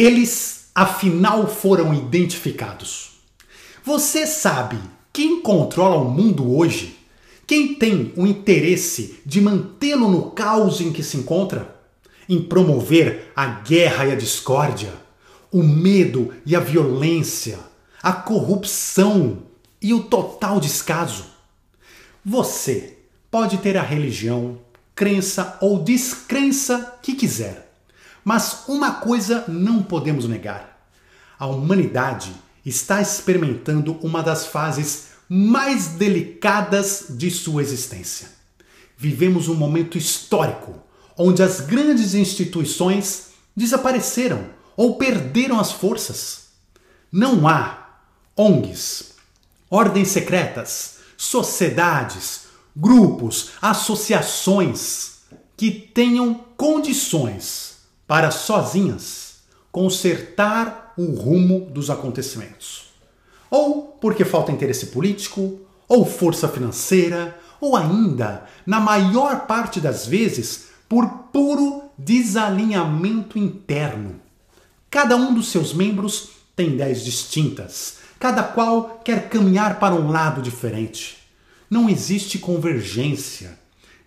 Eles afinal foram identificados. Você sabe quem controla o mundo hoje? Quem tem o interesse de mantê-lo no caos em que se encontra? Em promover a guerra e a discórdia, o medo e a violência, a corrupção e o total descaso? Você pode ter a religião, crença ou descrença que quiser, mas uma coisa não podemos negar: a humanidade está experimentando uma das fases mais delicadas de sua existência. Vivemos um momento histórico onde as grandes instituições desapareceram ou perderam as forças. Não há ONGs, ordens secretas, sociedades, grupos, associações que tenham condições para sozinhas consertar o rumo dos acontecimentos ou porque falta interesse político, ou força financeira, ou ainda, na maior parte das vezes, por puro desalinhamento interno. Cada um dos seus membros tem ideias distintas, cada qual quer caminhar para um lado diferente. Não existe convergência,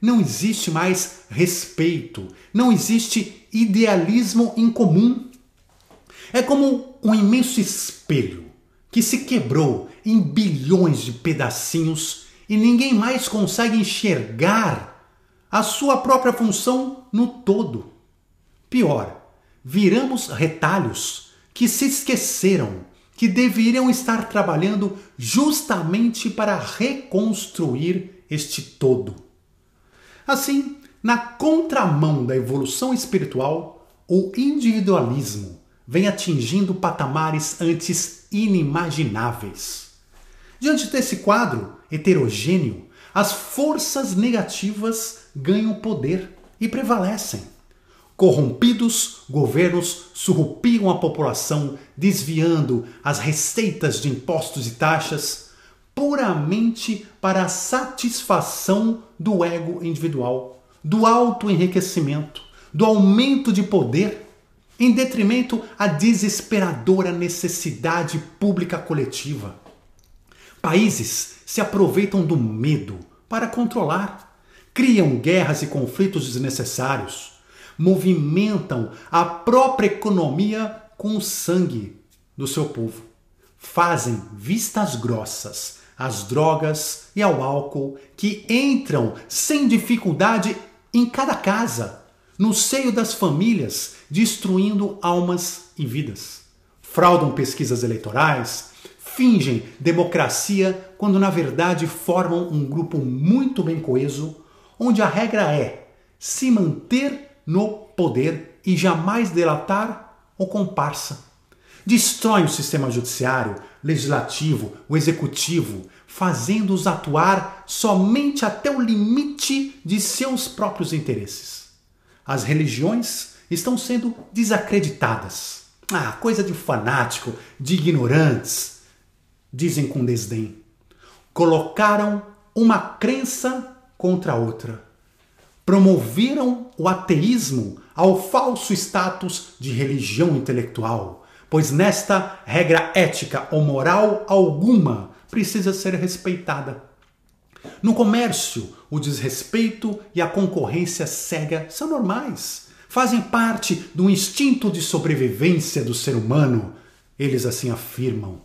não existe mais respeito, não existe idealismo em comum. É como um imenso espelho que se quebrou em bilhões de pedacinhos e ninguém mais consegue enxergar a sua própria função no todo. Pior, viramos retalhos que se esqueceram que deveriam estar trabalhando justamente para reconstruir este todo. Assim, na contramão da evolução espiritual, o individualismo vem atingindo patamares antes inimagináveis. Diante desse quadro heterogêneo, as forças negativas ganham poder e prevalecem. Corrompidos, governos surrupiam a população, desviando as receitas de impostos e taxas puramente para a satisfação do ego individual, do auto-enriquecimento, do aumento de poder em detrimento à desesperadora necessidade pública coletiva. Países se aproveitam do medo para controlar, criam guerras e conflitos desnecessários, movimentam a própria economia com o sangue do seu povo, fazem vistas grossas às drogas e ao álcool que entram sem dificuldade em cada casa no seio das famílias, destruindo almas e vidas. Fraudam pesquisas eleitorais, fingem democracia quando na verdade formam um grupo muito bem coeso, onde a regra é se manter no poder e jamais delatar ou comparsa. Destroem o sistema judiciário, legislativo, o executivo, fazendo-os atuar somente até o limite de seus próprios interesses. As religiões estão sendo desacreditadas. Ah, coisa de fanático, de ignorantes, dizem com desdém. Colocaram uma crença contra a outra. Promoveram o ateísmo ao falso status de religião intelectual, pois nesta regra ética ou moral alguma precisa ser respeitada. No comércio, o desrespeito e a concorrência cega são normais, fazem parte do instinto de sobrevivência do ser humano, eles assim afirmam.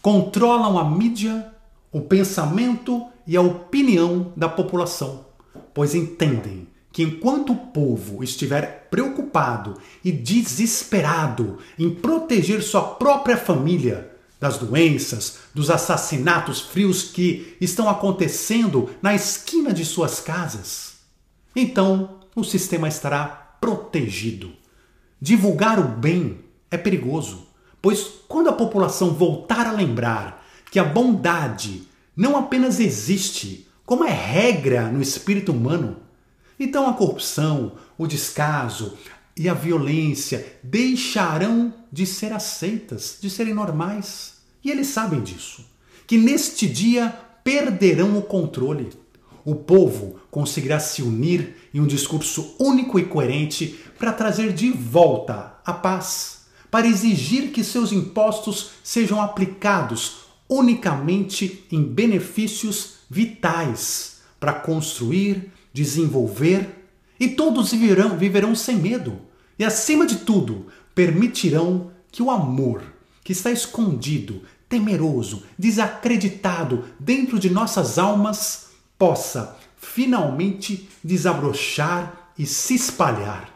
Controlam a mídia, o pensamento e a opinião da população, pois entendem que enquanto o povo estiver preocupado e desesperado em proteger sua própria família, das doenças, dos assassinatos frios que estão acontecendo na esquina de suas casas. Então, o sistema estará protegido. Divulgar o bem é perigoso, pois quando a população voltar a lembrar que a bondade não apenas existe, como é regra no espírito humano, então a corrupção, o descaso e a violência deixarão de ser aceitas, de serem normais. E eles sabem disso, que neste dia perderão o controle. O povo conseguirá se unir em um discurso único e coerente para trazer de volta a paz, para exigir que seus impostos sejam aplicados unicamente em benefícios vitais para construir, desenvolver e todos viverão, viverão sem medo. E acima de tudo, permitirão que o amor que está escondido, temeroso, desacreditado dentro de nossas almas possa finalmente desabrochar e se espalhar.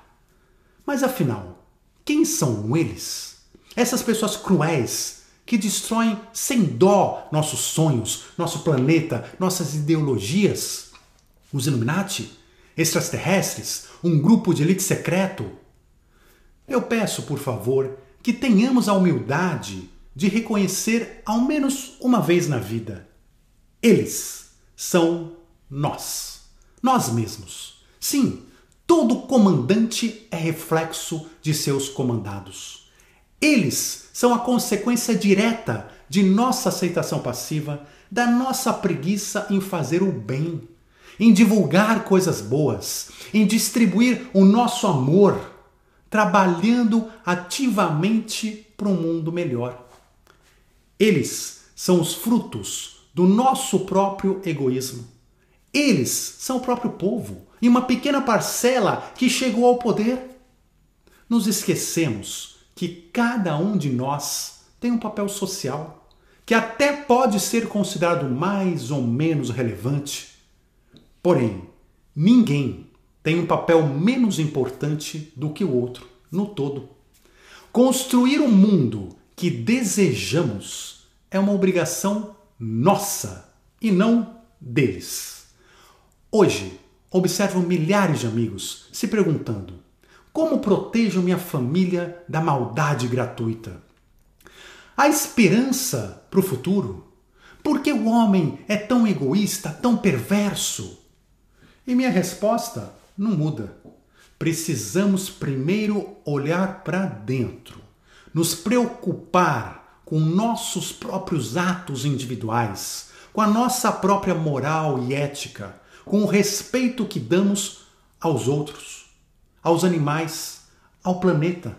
Mas afinal, quem são eles? Essas pessoas cruéis que destroem sem dó nossos sonhos, nosso planeta, nossas ideologias? Os Illuminati? Extraterrestres? Um grupo de elite secreto? Eu peço, por favor, que tenhamos a humildade de reconhecer ao menos uma vez na vida. Eles são nós, nós mesmos. Sim, todo comandante é reflexo de seus comandados. Eles são a consequência direta de nossa aceitação passiva, da nossa preguiça em fazer o bem, em divulgar coisas boas, em distribuir o nosso amor, trabalhando ativamente para um mundo melhor. Eles são os frutos do nosso próprio egoísmo. Eles são o próprio povo e uma pequena parcela que chegou ao poder. Nos esquecemos que cada um de nós tem um papel social, que até pode ser considerado mais ou menos relevante. Porém, ninguém tem um papel menos importante do que o outro no todo. Construir o um mundo que desejamos é uma obrigação nossa e não deles. Hoje, observo milhares de amigos se perguntando: como protejo minha família da maldade gratuita? Há esperança para o futuro? Por que o homem é tão egoísta, tão perverso? E minha resposta não muda. Precisamos primeiro olhar para dentro, nos preocupar com nossos próprios atos individuais, com a nossa própria moral e ética com o respeito que damos aos outros, aos animais, ao planeta.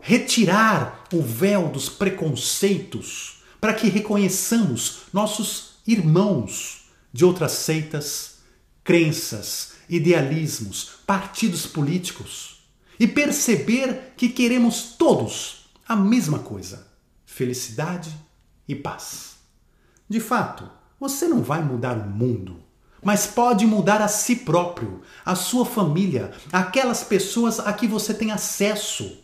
Retirar o véu dos preconceitos para que reconheçamos nossos irmãos de outras seitas, crenças, idealismos, partidos políticos e perceber que queremos todos a mesma coisa: felicidade e paz. De fato, você não vai mudar o mundo mas pode mudar a si próprio, a sua família, aquelas pessoas a que você tem acesso,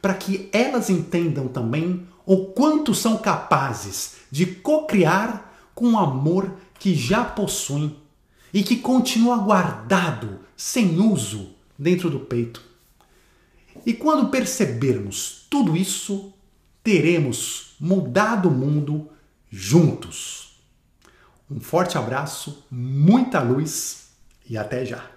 para que elas entendam também o quanto são capazes de co-criar com o amor que já possuem e que continua guardado, sem uso, dentro do peito. E quando percebermos tudo isso, teremos mudado o mundo juntos. Um forte abraço, muita luz e até já!